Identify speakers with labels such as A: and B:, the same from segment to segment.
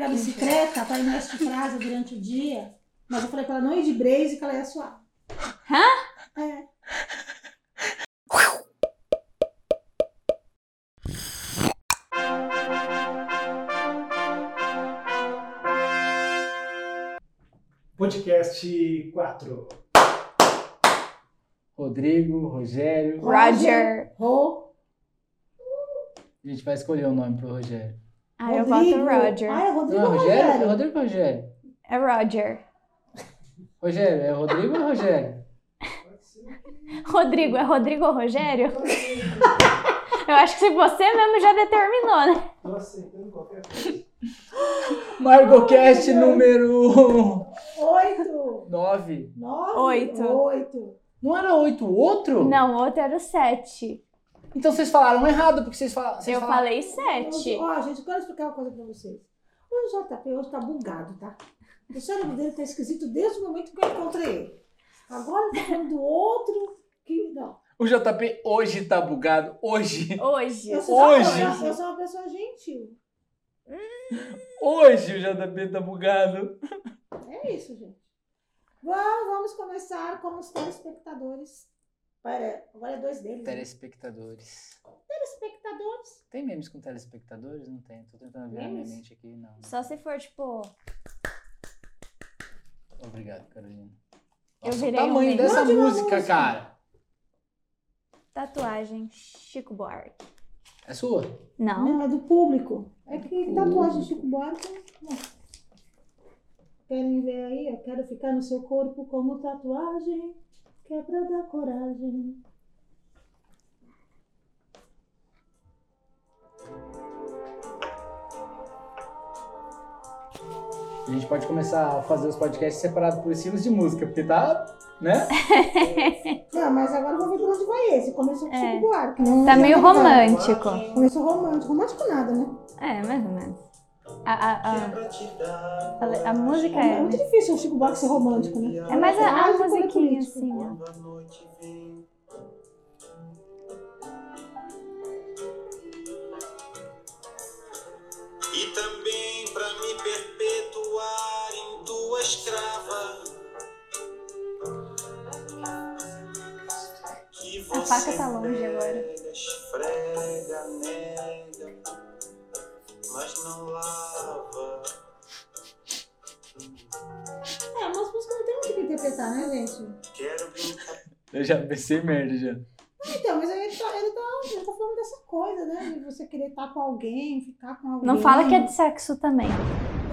A: criança pegar a bicicleta para ir na frase durante o dia, mas eu falei pra ela não ir de brace que ela ia suar.
B: Hã?
A: É.
C: Podcast 4.
D: Rodrigo, Rogério.
B: Roger.
A: Ro,
D: A gente vai escolher o nome pro Rogério.
B: Ah, eu voto Roger.
A: Ah, é Rodrigo
D: Não,
A: ou
D: Rogério? É
A: Rogério?
D: Rodrigo ou Rogério?
B: É Roger.
D: Rogério, é Rodrigo ou Rogério?
B: Rodrigo, é Rodrigo ou Rogério? Eu acho que se você mesmo já determinou, né?
C: Tô aceitando qualquer coisa.
D: MargoCast número
A: Oito.
D: 9.
A: Nove.
B: Oito.
A: Oito.
D: Não era 8 o outro?
B: Não, o outro era o 7.
D: Então vocês falaram errado, porque vocês falaram. vocês
B: Eu
D: falaram-
B: falei 7.
A: Ó, gente, eu quero explicar uma coisa pra vocês. O JP hoje tá bugado, tá? O cérebro dele tá esquisito desde o momento que eu encontrei ele. Agora ele tá falando do outro que. Não.
D: O JP hoje tá bugado. Hoje.
B: Hoje.
A: Eu sou,
D: Hoje.
A: Eu, eu sou uma pessoa gentil.
D: Hoje o JP tá bugado.
A: É isso, gente. Vamos, vamos começar com os telespectadores. Pera, agora é dois deles. né?
D: Telespectadores.
A: Telespectadores.
D: Tem memes com telespectadores? Não tem. Tô tentando ver na minha mente aqui. Não. não.
B: Só se for, tipo,
D: Obrigado, Carolina.
B: Eu
D: Nossa, o
B: virei um
D: tamanho
B: meme.
D: dessa música,
A: música.
D: cara.
B: tatuagem Chico Buarque.
D: É sua?
B: Não.
A: Não, é do público. É que
D: público.
A: tatuagem Chico Buarque. não. Querem ver aí? Eu quero ficar no seu corpo como tatuagem. Que é pra dar coragem.
D: A gente pode começar a fazer os podcasts separados por estilos de música, porque tá, né?
A: Não, mas agora vamos ver por onde vai esse. Começou com
B: É.
A: Chico Buarque. Não,
B: Tá meio romântico.
A: Começou romântico. Romântico nada, né?
B: É, mais ou menos. A, a, a, a, música
A: É,
B: é.
A: muito difícil o Chico Buarque ser romântico, né?
B: É mais a, a
A: é
B: musiquinha assim,
E: vem. E também pra me perpetuar em tua escrava.
B: A faca
E: você
B: tá longe agora.
E: Esfrega, nega, mas não lava.
A: É, mas música não tem muito o que interpretar, né, gente?
E: Quero brincar.
D: Eu já pensei merda já.
A: Então, mas ele tá, ele tá, ele tá falando dessa coisa, né? De você querer estar com alguém, ficar com alguém.
B: Não fala que é de sexo também.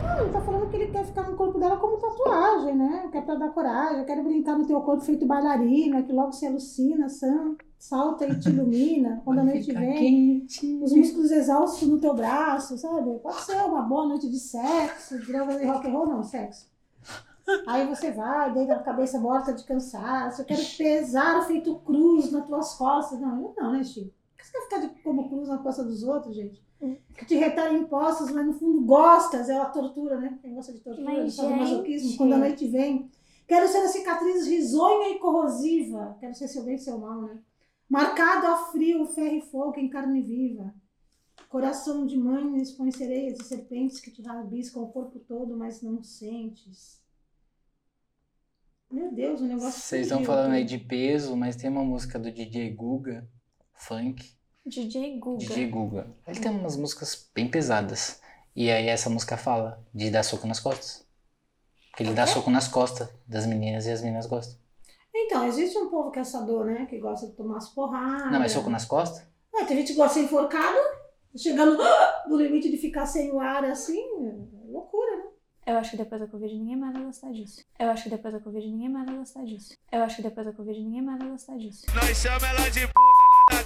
A: Não, ele tá falando que ele quer ficar no corpo dela como tatuagem, né? Que é pra dar coragem. Eu quero brincar no teu corpo feito bailarina, que logo se alucina, salta e te ilumina. Quando a noite vem,
D: quente.
A: os músculos exaustos no teu braço, sabe? Pode ser uma boa noite de sexo, droga de rock and roll, não, sexo. Aí você vai, deita a cabeça morta de cansaço. Eu quero pesar feito cruz nas tuas costas. Não, eu não, né, Chico? Por que você quer ficar de, como cruz na costa dos outros, gente? Que te retalham impostos, mas no fundo gostas. É a tortura, né? Quem gosta de tortura,
B: Mas,
A: sabe, masoquismo. Quando a noite vem. Quero ser a cicatriz risonha e corrosiva. Quero ser seu bem e seu mal, né? Marcado a frio, ferro e fogo em carne viva. Coração de mãe expõe sereias e serpentes que te rabiscam o corpo todo, mas não sentes. Meu Deus, o negócio
D: Vocês estão falando aí de peso, mas tem uma música do DJ Guga, funk.
B: DJ Guga.
D: DJ Guga. Ele tem umas músicas bem pesadas. E aí essa música fala de dar soco nas costas. Porque ele dá soco nas costas das meninas e as meninas gostam.
A: Então, existe um povo caçador, né? Que gosta de tomar as porradas.
D: Não, mas soco nas costas?
A: É, tem gente que gosta de ser enforcado, chegando no limite de ficar sem o ar assim. é loucura, né?
B: Eu acho que depois da Covid ninguém mais vai gostar disso. Eu acho que depois da Covid ninguém mais vai gostar disso. Eu acho que depois da Covid ninguém mais vai gostar disso.
F: Nós chama ela de dá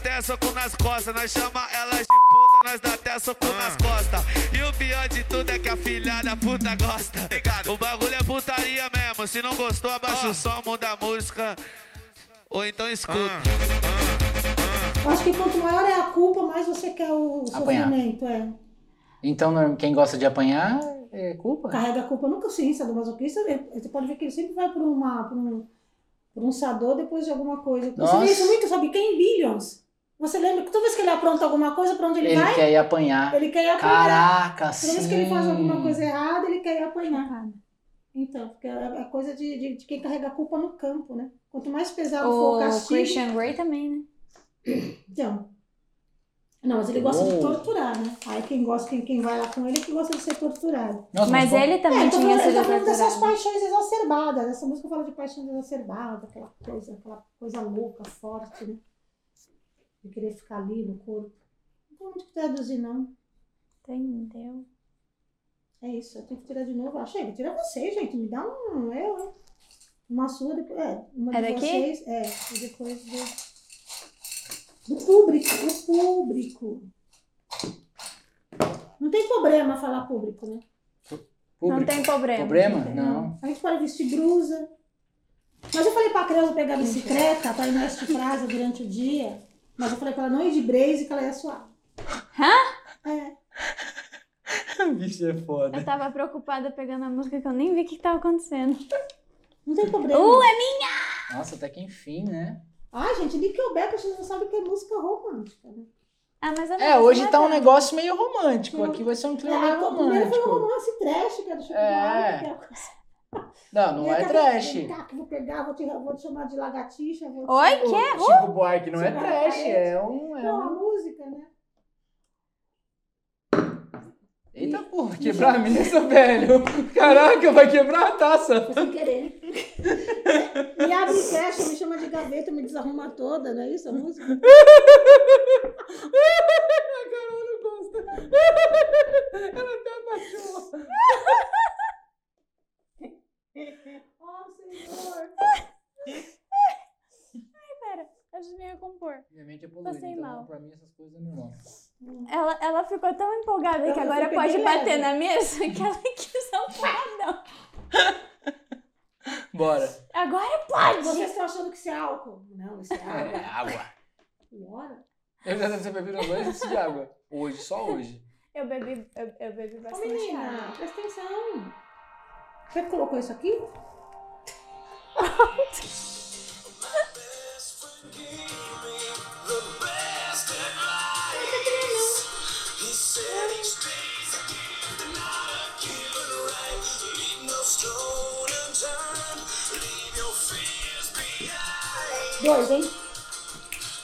F: até soco nas costas. Nós chama ela de puta, nós dá até soco nas costas. E o pior de tudo é que a filha da puta gosta. O bagulho é putaria mesmo. Se não gostou, abaixa o som, muda a música. Ou então escuta.
A: Eu acho que quanto maior é a culpa, mais você quer o
D: Apanhar.
A: sofrimento. É.
D: Então, quem gosta de apanhar é culpa.
A: Carrega a culpa no consciência do masoquista. ele- Você pode ver que ele sempre vai por, uma, por, um, por um sador depois de alguma coisa. Você vê isso muito, sabe? Quem? Billions. Você lembra que toda vez que ele apronta alguma coisa, pra onde ele,
D: Ele
A: vai?
D: quer ir apanhar.
A: Ele quer ir apanhar.
D: Caraca,
A: Toda
D: sim.
A: vez que ele faz alguma coisa errada, ele quer ir apanhar. Então, porque é é coisa de, de, de quem carrega a culpa no campo, né? Quanto mais pesado for o
B: O
A: castigo.
B: Christian Grey também, né?
A: Então. Não, mas ele gosta de
D: Uou.
A: torturar, né? Aí quem gosta, quem, quem vai lá com ele é que gosta de ser torturado.
D: Nossa,
B: Mas
D: pô-
B: ele também
A: é, então
B: tinha
A: ele
B: sido
A: tá falando dessas
B: torturado.
A: paixões exacerbadas. Essa música fala de paixões exacerbadas, aquela coisa, aquela coisa louca, forte, né? De querer ficar ali no corpo. Não tem muito o que traduzir, não.
B: Entendeu?
A: É isso, eu tenho que tirar de novo. Ah, chega, tira você, gente. Me dá um eu, hein? Uma sua, depois. É, uma
B: É
A: de
B: daqui?
A: vocês. É, e depois do. Do público, do público. Não tem problema falar público, né?
B: Não
D: Público.
B: tem problema.
D: Problema? Não.
A: A gente pode vestir blusa. Mas eu falei pra criança pegar a bicicleta pra ir na este prazo durante o dia. Mas eu falei pra ela não ir de blaze que ela ia suar.
B: Hã?
A: É.
D: Bicho é foda.
B: Eu tava preocupada pegando a música que eu nem vi o que, que tava acontecendo.
A: Não tem problema.
B: Uh, é
D: Nossa, até que enfim, né?
A: Ai, gente, Nickelback, a gente não sabe que é música romântica, né?
B: Ah, mas
D: É, hoje tá um negócio meio romântico. Aqui vai ser um clima meio
A: É, o primeiro foi um
D: romântico.
A: romance trash, que era do Chico
D: É.
A: Que era-
D: Não, não
A: E
D: é trash.
A: Vem cá, que eu vou pegar, vou te, vou te chamar de lagartixa. Vou te-
B: Oi, que?
D: Chico Buarque não é trash, é um. É
A: Não, a música, né?
D: Eita porra, quebrar a mesa, velho. Caraca, vai quebrar a taça.
A: Foi sem querer. me abre e fecha, me chama de gaveta, me desarruma toda, não é isso a música?
D: A Carol não gosta. Ela até abaixou.
A: Oh, Senhor.
B: Pera, eu preciso me recompor.
D: Minha mente é poluída,
B: Passei
D: então
B: mal.
D: Pra mim essas coisas é normal.
B: Ela, ela ficou tão empolgada
A: Eu-
B: que agora pode bater
A: leve.
B: na mesa que ela quis um porradão.
D: Bora.
B: Agora pode!
A: Vocês estão achando que isso é álcool? Não, isso é
D: É,
A: água.
D: água.
A: Bora.
D: Eu já bebido uns dois litros de água. Hoje, só hoje.
B: Eu bebi, eu, eu bebi
A: Ô,
B: bastante
A: menina,
B: água.
A: presta atenção. Você colocou isso aqui? Dois, hein?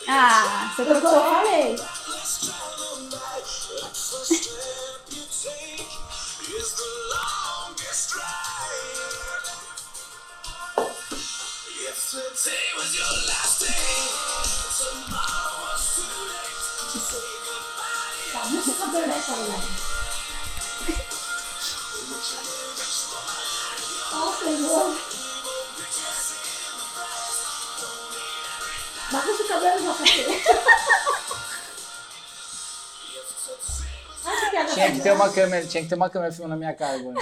B: Ah, você
A: que eu
B: trocou.
A: falei.
E: Let's travel night.
D: Tinha que ter uma câmera, tinha que ter uma câmera filmando a minha cara agora.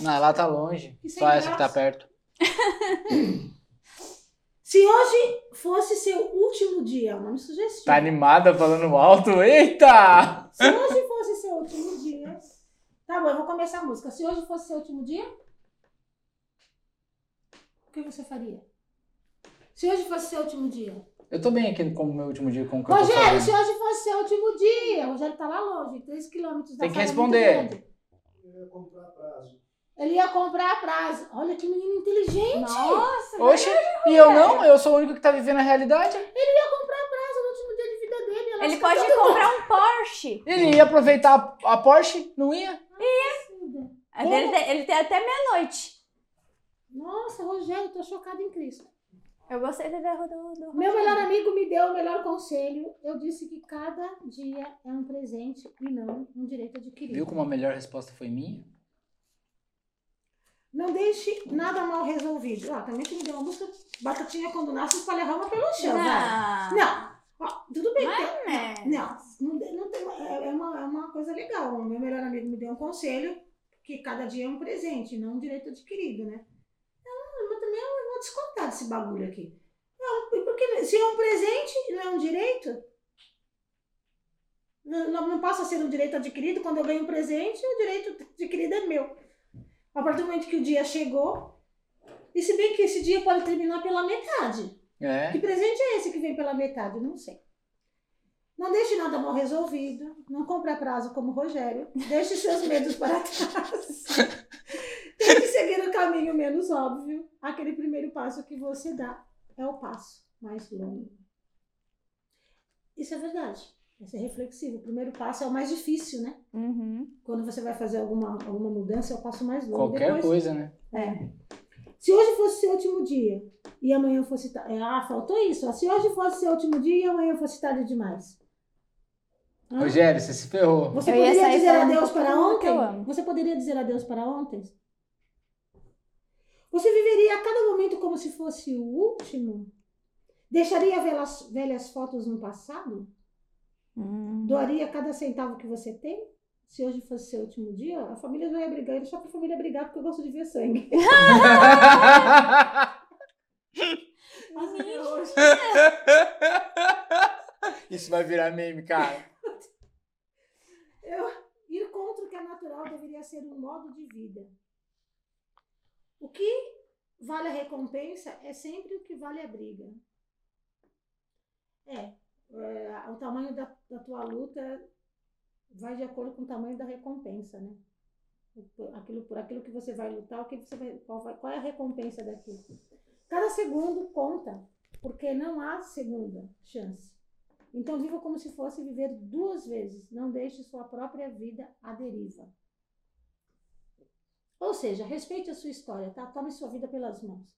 D: Não, ela tá longe. Só essa que tá
A: graça.
D: perto.
A: Se hoje fosse seu último dia, é um nome sugestivo.
D: Tá animada falando alto? Eita!
A: Se hoje fosse seu último dia. Tá bom, eu vou começar a música. Se hoje fosse seu último dia, o que você faria? Se hoje fosse seu último dia.
D: Eu tô bem aqui como meu último dia com o que
A: Rogério, se hoje fosse seu último dia. O Rogério tá lá longe, 3 quilômetros da
D: Tem que responder.
C: Eu ia comprar prazo.
A: Ele ia comprar a prazo. Olha que menino inteligente.
B: Nossa,
D: Oxe, e eu não? Eu sou o único que tá vivendo a realidade.
A: Ele ia comprar a prazo no último dia de vida dele.
B: Ele
A: se
B: pode comprar um Porsche.
D: Ele ia aproveitar a Porsche? Não ia?
A: novo.
B: A dele tem- ele tem até meia-noite.
A: Nossa, Rogério, tô chocada em Cristo.
B: Eu gostei da ideia do, do
A: Meu melhor amigo me deu o melhor conselho. Eu disse que cada dia é um presente e não um direito adquirido.
D: Viu como a melhor resposta foi minha?
A: Não deixe nada mal resolvido. Ah, também que me deu uma música batatinha quando nasce espalha rama pelo chão. vai.
B: Não.
A: Não. Ó, tudo bem.
B: Não
A: que-
B: é, né?
A: Não, não, não tem, é, é uma, é uma coisa legal. O meu melhor amigo me deu um conselho que cada dia é um presente, não um direito adquirido, né? Ah, mas também eu vou descontar desse bagulho aqui. Não, e porque se é um presente não é um direito, não, não, não passa a ser um direito adquirido. Quando eu ganho um presente, o direito adquirido é meu. A partir do momento que o dia chegou, e se bem que esse dia pode terminar pela metade.
D: É.
A: Que presente é esse que vem pela metade? Não sei. Não deixe nada mal resolvido. Não compre a prazo como Rogério. Deixe seus medos para trás. Caminho menos óbvio. Aquele primeiro passo que você dá é o passo mais longo. Isso é verdade. É ser reflexivo. O primeiro passo é o mais difícil, né?
B: Uhum.
A: Quando você vai fazer alguma, alguma mudança, é o passo mais longo.
D: Qualquer
A: Depois,
D: coisa, né?
A: é. Se hoje fosse seu último dia e amanhã fosse. é, Ah, faltou isso. Se hoje fosse seu último dia e amanhã fosse tarde demais. Hã?
D: Rogério, você se ferrou.
A: Você
B: Eu
A: poderia dizer
B: falando
A: adeus para ontem? Você poderia dizer adeus para ontem? Você viveria a cada momento como se fosse o último? Deixaria velhas, velhas fotos no passado?
B: Hum.
A: Doaria cada centavo que você tem? Se hoje fosse seu último dia, a família não ia brigar. Eu deixar pra família brigar porque eu gosto de ver sangue. Hoje.
D: Isso vai virar meme, cara.
A: Eu, ir contra o que é natural deveria ser um modo de vida. O que vale a recompensa é sempre o que vale a briga. É, é, o tamanho da, da tua luta vai de acordo com o tamanho da recompensa, né? Aquilo, por aquilo que você vai lutar, o que você vai, qual, vai- qual é a recompensa daquilo? Cada segundo conta, porque não há segunda chance. Então viva como se fosse viver duas vezes. Não deixe sua própria vida à deriva. Ou seja, respeite a sua história, tá? Tome sua vida pelas mãos.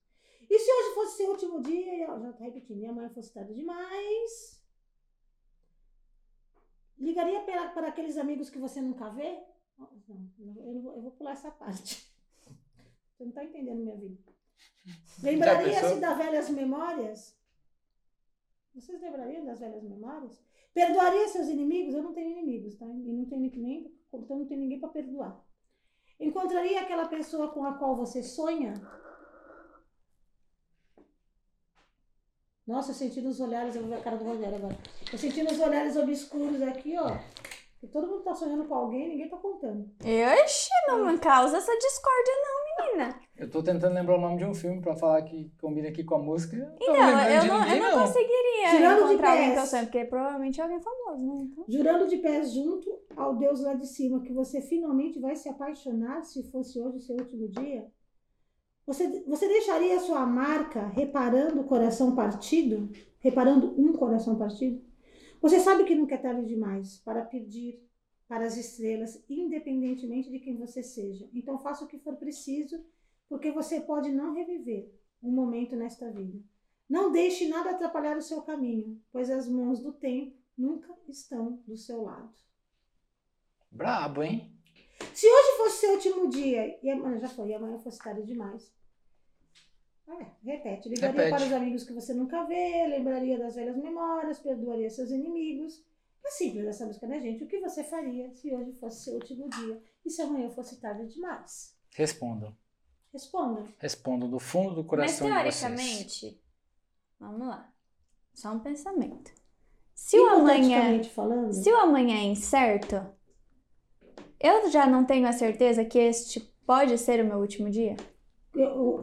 A: E se hoje fosse seu último dia, e, ó, já tá repetindo, e amanhã fosse tarde demais? Ligaria para, para aqueles amigos que você nunca vê? Não, eu, vou, eu vou pular essa parte. Você não tá entendendo minha vida. Lembraria-se das velhas memórias? Vocês lembrariam das velhas memórias? Perdoaria seus inimigos? Eu não tenho inimigos, tá? E não tenho nem, então não tenho ninguém para perdoar. Encontraria aquela pessoa com a qual você sonha? Nossa, eu senti nos olhares, eu vou ver a cara do Rogério agora. Eu senti nos olhares obscuros aqui, ó. Que todo mundo tá sonhando com alguém, ninguém tá contando.
B: Oxi, não causa essa discórdia não, menina.
D: Eu tô tentando lembrar o nome de um filme pra falar que combina aqui com a música. Não
B: Então,
D: lembrando
B: eu
D: de
B: não,
D: ninguém,
B: eu não conseguiria
A: Tirando de
B: encontrar alguém
A: pés.
B: que eu sonho, porque provavelmente é alguém famoso, né? Então...
A: Jurando de pés junto ao Deus lá de cima que você finalmente vai se apaixonar se fosse hoje o seu último dia? Você, você deixaria a sua marca reparando o coração partido? Reparando um coração partido? Você sabe que nunca é tarde demais para pedir para as estrelas, independentemente de quem você seja. Então faça o que for preciso, porque você pode não reviver um momento nesta vida. Não deixe nada atrapalhar o seu caminho, pois as mãos do tempo nunca estão do seu lado.
D: Brabo, hein?
A: Se hoje fosse seu último dia, e amanhã já foi, e amanhã fosse tarde demais. É, repete. Ligaria
D: Repete.
A: para os amigos que você nunca vê, lembraria das velhas memórias, perdoaria seus inimigos. É simples essa música, né, gente? O que você faria se hoje fosse seu último dia e se amanhã fosse tarde demais?
D: Respondam.
A: Responda.
D: Respondam do fundo do
B: Mas
D: coração de vocês.
B: teoricamente, vamos lá. Só um pensamento. Se o amanhã,
A: Hipoteticamente falando,
B: se o amanhã é incerto, eu já não tenho a certeza que este pode ser o meu último dia?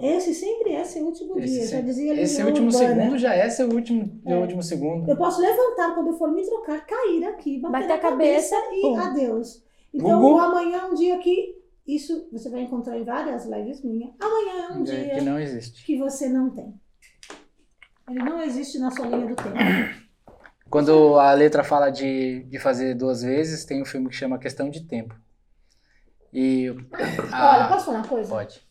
A: esse sempre é seu último
D: Esse,
A: dia. Já
D: sempre-
A: dizia
D: esse último
A: Urbana.
D: segundo já é seu último,
A: É.
D: último segundo.
A: Eu posso levantar quando eu for me trocar, cair aqui, bater,
B: Bater a cabeça,
A: e
B: pum.
A: adeus. Então,
D: Gugu.
A: o amanhã é um dia que isso você vai encontrar em várias lives minhas. Amanhã é um
D: É,
A: dia
D: que não existe.
A: que você não tem. Ele não existe na sua linha do tempo.
D: Quando a letra fala de, de fazer duas vezes, tem um filme que chama Questão de Tempo. E.
A: Olha,
D: a-
A: posso falar uma coisa?
D: pode.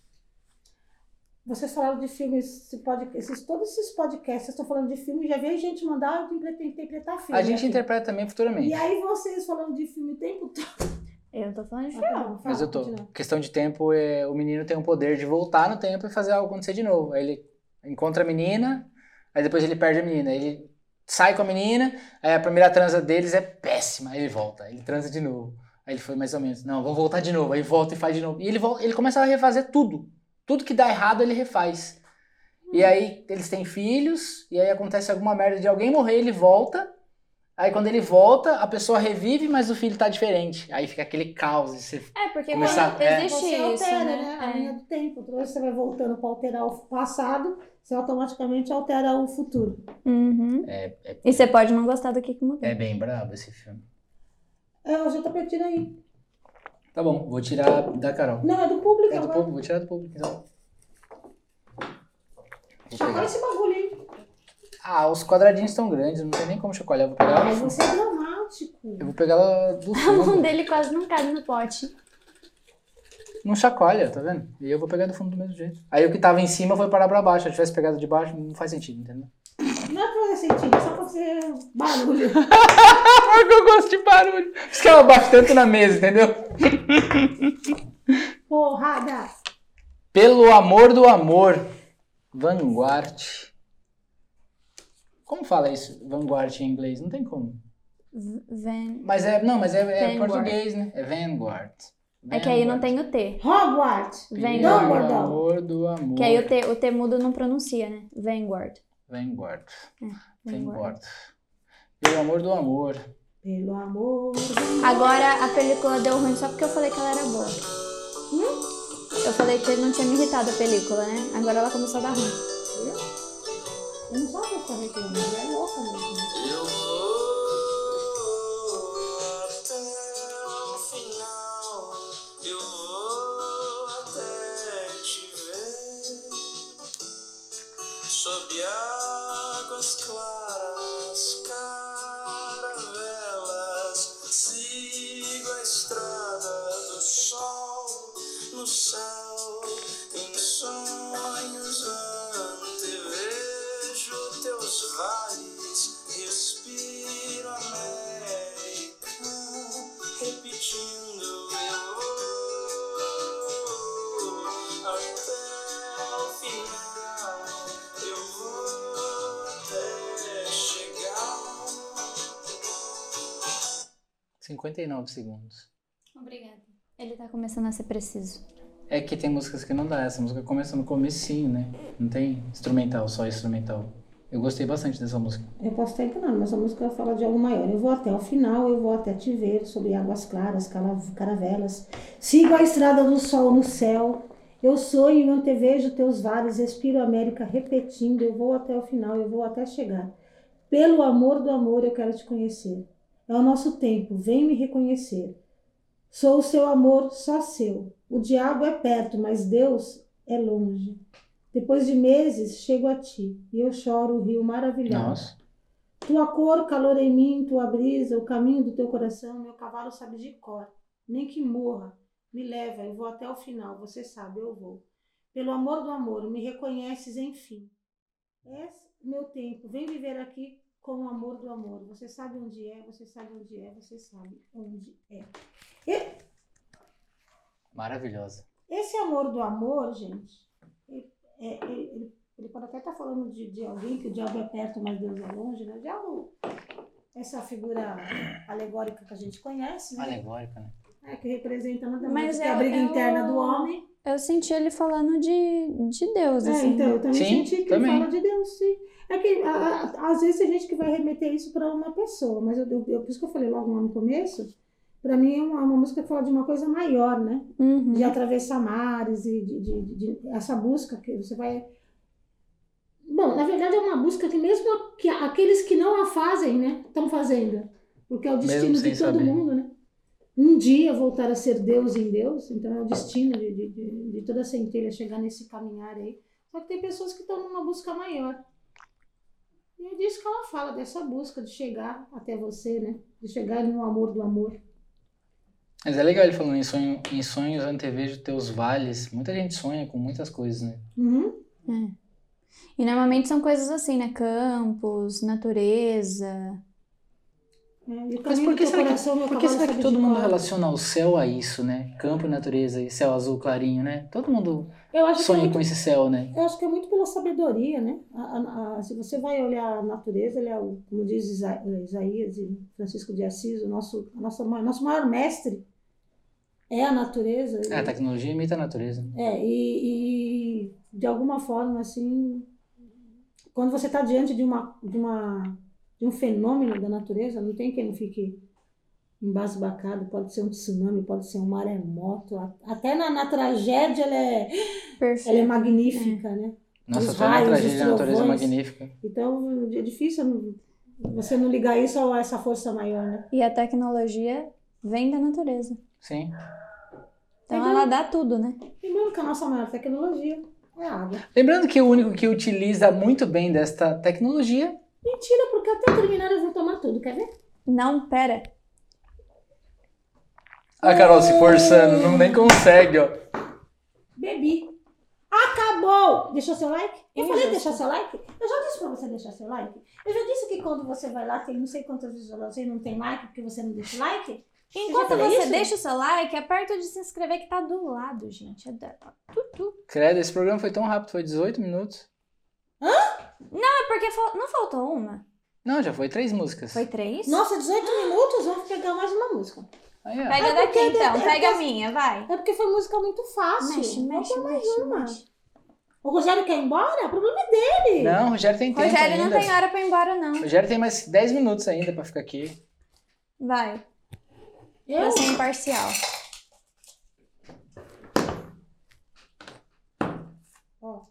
A: Vocês falaram de filmes, esse pod- esses, todos esses podcasts, vocês estão falando de filme, já veio gente mandar eu interpretar, interpretar filme.
D: A gente
A: aqui.
D: interpreta também futuramente.
A: E aí vocês falando de filme o tempo todo.
B: Eu não tô falando de
A: Ah, tá fala,
D: Mas eu tô.
A: continua.
D: Questão de tempo é o menino tem o poder de voltar no tempo e fazer algo acontecer de novo. Aí ele encontra a menina, aí depois ele perde a menina. Aí ele sai com a menina, aí a primeira transa deles é péssima, aí ele volta, aí ele transa de novo. Aí ele foi mais ou menos, não, vamos voltar de novo. Aí volta e faz de novo. E ele, volta, ele começa a refazer tudo. Tudo que dá errado ele refaz. E aí eles têm filhos, e aí acontece alguma merda de alguém morrer, ele volta. Aí quando ele volta, a pessoa revive, mas o filho tá diferente. Aí fica aquele caos. e você
B: É, porque
D: Começar-
B: quando
D: é.
B: existe
A: Você
B: isso,
A: altera,
B: né?
A: né? A
B: É.
A: linha do tempo. Toda vez que você vai voltando para alterar o passado, você automaticamente altera o futuro.
B: Uhum.
D: É, é,
B: E você pode não gostar do que que mudou.
D: é bem brabo esse filme.
A: É, o JP tira aí.
D: Tá bom, vou tirar da Carol.
A: Não, é do público
D: É do
A: agora.
D: público, vou tirar do público então. Pegar.
A: esse bagulho aí.
D: Ah, os quadradinhos estão grandes, não tem nem como chacoalhar. Vou pegar,
A: Ah, mas você é dramático.
D: eu vou pegar ela do fundo.
B: dele quase não cabe no pote.
D: Não chacoalha, tá vendo? E eu vou pegar do fundo do mesmo jeito. Aí o que tava em cima foi parar pra baixo. Se eu tivesse pegado de baixo, não faz sentido, entendeu?
A: Não é pra fazer sentido, é só pra fazer barulho.
D: Porque eu gosto de barulho. Por isso que ela bate tanto na mesa, entendeu?
A: Porrada.
D: Pelo amor do amor. Vanguard. Como fala isso, Vanguard em inglês? Não tem como.
B: V- Van...
D: Mas é, não, mas é, é
B: Vanguard.
D: português, né? É Vanguard.
B: É que aí não
D: Vanguard.
B: tem o T.
A: Hogwarts.
B: Vanguard.
A: Dumbledore.
D: amor do amor.
B: Que aí o T, o T mudo não pronuncia, né? Vanguard.
D: Vanguard.
B: Vanguard.
D: Vanguard. Pelo amor do amor.
A: Pelo amor.
B: Agora a película deu ruim só porque eu falei que ela era boa. Eu falei que não tinha me irritado a película, né? Agora ela começou a dar ruim.
A: Eu não sabe essa reclamando, ela é louca mesmo.
E: Eu
D: 59 segundos.
B: Obrigada. Ele tá começando a ser preciso.
D: É que tem músicas que não dá. Essa música começa no comecinho, né? Não tem instrumental, só instrumental. Eu gostei bastante dessa música.
A: Eu posso estar enganando, mas a música fala de algo maior. Eu vou até o final, eu vou até te ver, sobre águas claras, caravelas. Sigo a estrada do sol no céu. Eu sonho e antevejo teus vales, respiro a América repetindo. Eu vou até o final, eu vou até chegar. Pelo amor do amor, eu quero te conhecer. É o nosso tempo, vem me reconhecer. Sou o seu amor, só seu. O diabo é perto, mas Deus é longe. Depois de meses, chego a ti e eu choro o rio maravilhado.
D: Nossa.
A: Tua cor, calor em mim, tua brisa, o caminho do teu coração, meu cavalo sabe de cor. Nem que morra, me leva, eu vou até o final, você sabe, eu vou. Pelo amor do amor, me reconheces, enfim. É meu tempo, vem viver aqui com o amor do amor. Você sabe onde é, você sabe onde é, você sabe onde é. E-
D: Maravilhosa.
A: esse amor do amor, gente, ele, é- ele- ele- ele pode até estar falando de, de alguém que o diabo é perto, mas Deus é longe, né? O diabo, essa figura alegórica que a gente conhece, né?
D: Alegórica, né?
A: É, que representa nada
B: Mas
A: mais que
B: é-
A: a briga
B: é
A: interna
B: o-
A: do homem.
B: Eu senti ele falando de, de Deus,
A: É,
B: assim.
A: então, eu também
D: Sim,
A: senti que
D: também.
A: ele fala de Deus, sim. É que a- a- às vezes tem gente que vai remeter isso para uma pessoa, mas eu, eu, eu- por isso que eu falei logo lá no começo, para mim é uma, uma música que fala de uma coisa maior, né?
B: Uhum.
A: de atravessar mares e de, de- de- de- essa busca que você vai. Bom, na verdade é uma busca que mesmo que aqueles que não a fazem, né, estão fazendo, porque é o destino de todo
D: saber.
A: mundo, né? Um dia voltar a ser Deus em Deus, então é o destino de, de, de, de toda a centelha chegar nesse caminhar aí. Só que tem pessoas que estão numa busca maior. E é disso que ela fala, dessa busca de chegar até você, né? De chegar no amor do amor.
D: Mas é legal ele falando em, sonho, em sonhos antevejo teus vales. Muita gente sonha com muitas coisas, né?
A: Uhum.
B: E normalmente são coisas assim, né? Campos, natureza.
A: É,
D: Mas por que será que,
A: coração, meu
D: por que, será que
A: sabe
D: todo mundo relaciona o céu a isso, né? Campo e natureza e céu azul clarinho, né? Todo mundo
A: Eu acho é
D: sonha
A: muito
D: com esse céu, né?
A: Eu acho que é muito pela sabedoria, né? A- a- a- se você vai olhar a natureza, ele é, o, como diz Isa- Isaías e Francisco de Assis, o nosso, nossa, nosso maior mestre é a natureza.
D: É, a tecnologia imita a natureza.
A: É, e, e de alguma forma, assim, quando você está diante de, uma, de, uma, de um fenômeno da natureza, não tem quem não fique embasbacado, pode ser um tsunami, pode ser um maremoto, a- até na, na tragédia ela é,
B: Perfeito.
A: ela é magnífica, né?
D: Nossa, uma
A: raios,
D: tragédia da natureza
A: trovões.
D: magnífica.
A: Então é difícil você não ligar isso a essa força maior, né?
B: E a tecnologia vem da natureza.
D: Sim.
B: Então
A: Legal.
B: ela dá tudo, né?
A: Lembrando que a nossa maior tecnologia é a água.
D: Lembrando que o único que utiliza muito bem desta tecnologia
A: Mentira, porque até terminar eu vou tomar tudo, quer ver?
B: Não, pera.
D: A Carol se forçando, não nem consegue, ó.
A: Bebi. Acabou! Deixou seu like? Eu falei
B: Injusto.
A: deixar seu like? Eu já disse pra você deixar seu like? Eu já disse que quando você vai lá, tem não sei quantas visualizações e não tem like porque você não deixa like?
B: Enquanto
A: falei
B: você
A: isso?
B: deixa o seu like, aperta o de se inscrever que tá do lado, gente. É da... tu, tu.
D: Credo, esse programa foi tão rápido, foi 18 minutos.
B: É porque fal- não faltou uma.
D: Não, já foi três músicas.
B: Foi três?
A: Nossa, 18 minutos, vamos pegar mais uma música.
D: Aí, ó.
B: Pega
A: É
B: daqui
A: porque-
B: então,
A: é
B: pega a minha, vai.
A: É porque foi música muito fácil.
B: Mexe, mexe,
A: mais
B: mexe,
A: uma.
B: mexe.
A: O Rogério quer ir embora? O problema é dele.
D: Não, o Rogério tem tempo
B: Rogério
D: ainda.
B: não tem hora pra ir embora, não.
D: O Rogério tem mais 10 minutos ainda pra ficar aqui.
B: Vai,
A: Eu?
B: pra ser imparcial.
A: Ó.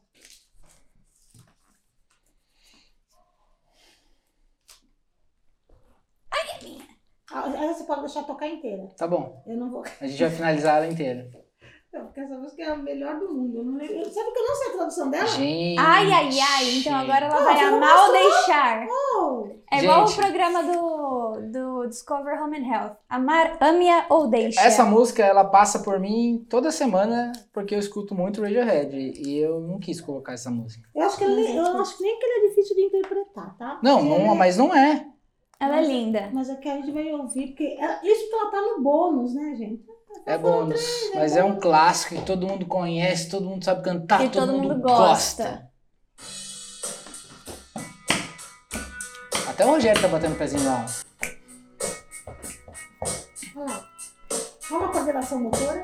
A: Ah, Essa você pode deixar tocar inteira.
D: Tá bom,
A: Eu não vou.
D: a gente vai finalizar ela inteira.
A: Não, porque essa música é a melhor do mundo. Eu não lembro- Sabe que eu não sei a tradução dela?
D: Gente.
B: Ai, ai, ai. Então agora ela
A: Não,
B: vai amar ou deixar.
A: Oh,
B: É igual o
D: Gente.
B: programa do, do Discover Home and Health. Amar, ame-a ou deixa.
D: Essa música, ela passa por mim toda semana, porque eu escuto muito Radiohead. E eu não quis colocar essa música.
A: eu acho que ela, eu acho que nem que ela é difícil de interpretar, tá?
D: Não, não
A: é-
D: mas não é.
B: Ela é linda.
A: Mas é que a gente vai ouvir, porque ela- isso que ela tá no bônus, né, gente?
D: É bônus. Mas é um clássico que todo mundo conhece, todo mundo sabe cantar,
B: E
D: todo,
B: todo
D: mundo
B: mundo
D: gosta.
B: gosta.
D: Até o Rogério tá batendo o pezinho lá.
A: Olha lá. Olha a coordenação motora.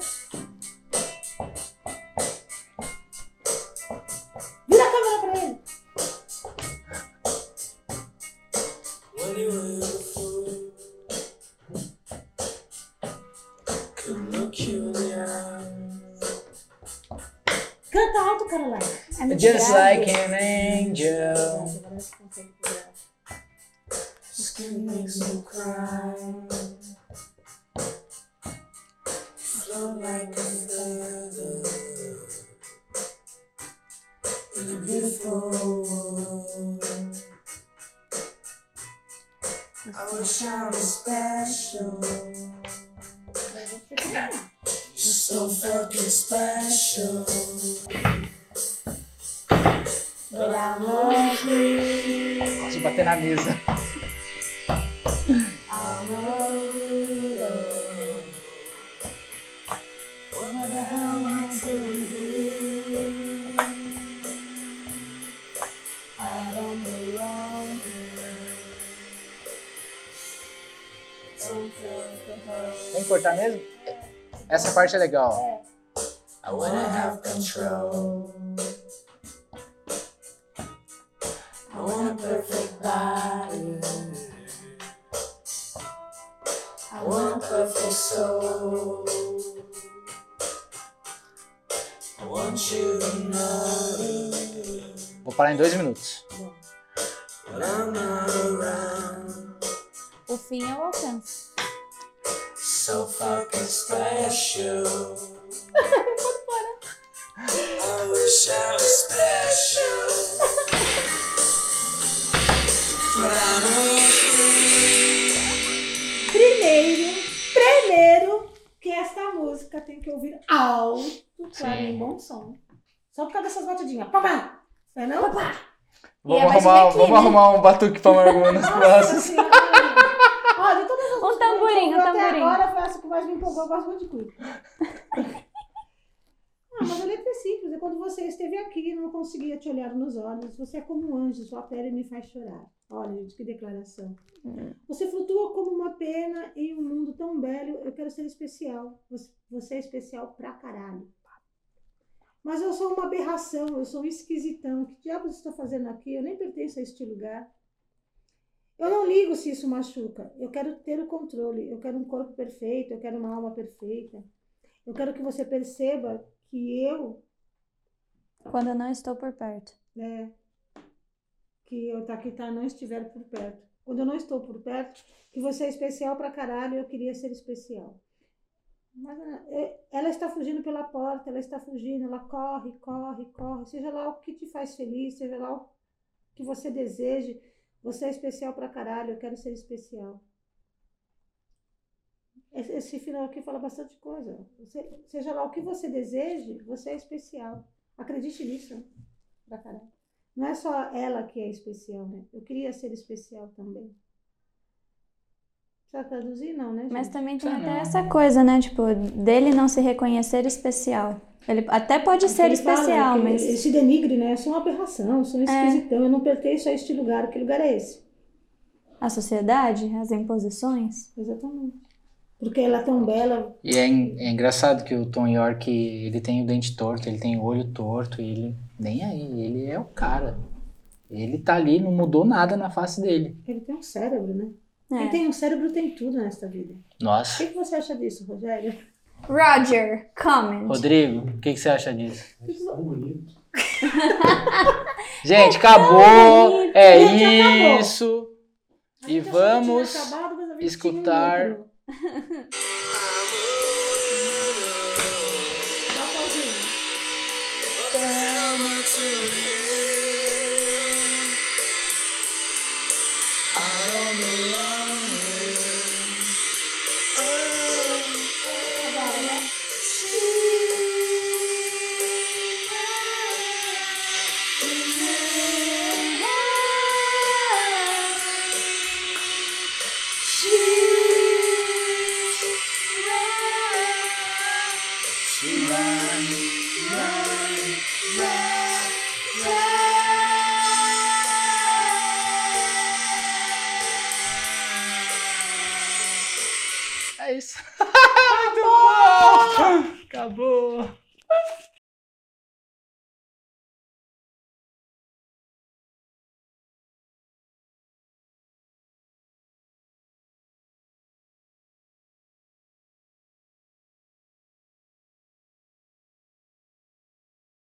D: Just like an angel. Vem cortar mesmo? Essa parte é legal. I wanna have control. I want a perfect body. I want a perfect soul. I want you to know. Vou parar em dois minutos.
A: Primeiro, primeiro, que esta música tem que ouvir alto para
D: Sim.
A: um bom som. Só por causa dessas batidinhas. Papá! Não é não? Papá!
B: É
D: Vamos,
B: mais
D: arrumar, vamos
B: né?
D: arrumar um batuque pra Margot nos!
A: Olha, de todas as
B: Um tamborim, um tamborim.
A: Agora foi essa que mais me empolgou, eu gosto muito de cuida. Ah, mas a letra é simples. É quando você esteve aqui e não conseguia te olhar nos olhos. Você é como um anjo, sua pele me faz chorar. Olha, gente, que declaração. Você flutua como uma pena em um mundo tão belo. Eu quero ser especial. Você, você é especial pra caralho. Mas eu sou uma aberração, eu sou um esquisitão. Que diabos estou fazendo aqui? Eu nem pertenço a este lugar. Eu não ligo se isso machuca. Eu quero ter o controle. Eu quero um corpo perfeito. Eu quero uma alma perfeita. Eu quero que você perceba que eu
B: Quando eu não estou por perto.
A: É. Que eu tá tá não estiver por perto. Quando eu não estou por perto, que você é especial pra caralho, eu queria ser especial. Mas é, ela está fugindo pela porta, ela está fugindo, ela corre, corre, corre. Seja lá o que te faz feliz, seja lá o que você deseje. Você é especial pra caralho, eu quero ser especial. Esse, final aqui fala bastante coisa. Você- seja lá o que você deseje, você é especial. Acredite nisso, né? pra caralho. Não é só ela que é especial, né? Eu queria ser especial também. Precisa traduzir, não, né?
B: Mas
A: gente?
B: também tem
D: Ah,
B: até
D: não.
B: essa coisa, né? Tipo, dele não se reconhecer especial. Ele até pode ser
A: Ele fala
B: especial,
A: que
B: mas.
A: Ele se denigre, né? Eu sou uma aberração, eu sou um
B: É.
A: esquisitão, eu não pertenço a este lugar. Que lugar é esse?
B: A sociedade, as imposições.
A: Exatamente. Porque ela é tão bela.
D: E é, en- é engraçado que o Tom York, ele tem o dente torto, ele tem o olho torto, e ele nem aí, ele é o cara. Ele tá ali, não mudou nada na face dele.
A: Ele tem um cérebro, né? Quem
B: É.
A: tem um cérebro tem tudo nesta vida. O
D: Nossa.
A: que, que você acha disso, Rogério?
B: Roger, comment.
D: Rodrigo, o que, que você acha disso?
C: Tão bonito.
D: Gente, acabou. É
A: Gente, acabou.
D: isso.
A: A
D: E
A: gente achou que tinha
D: vamos escutar-
A: tinha um outro.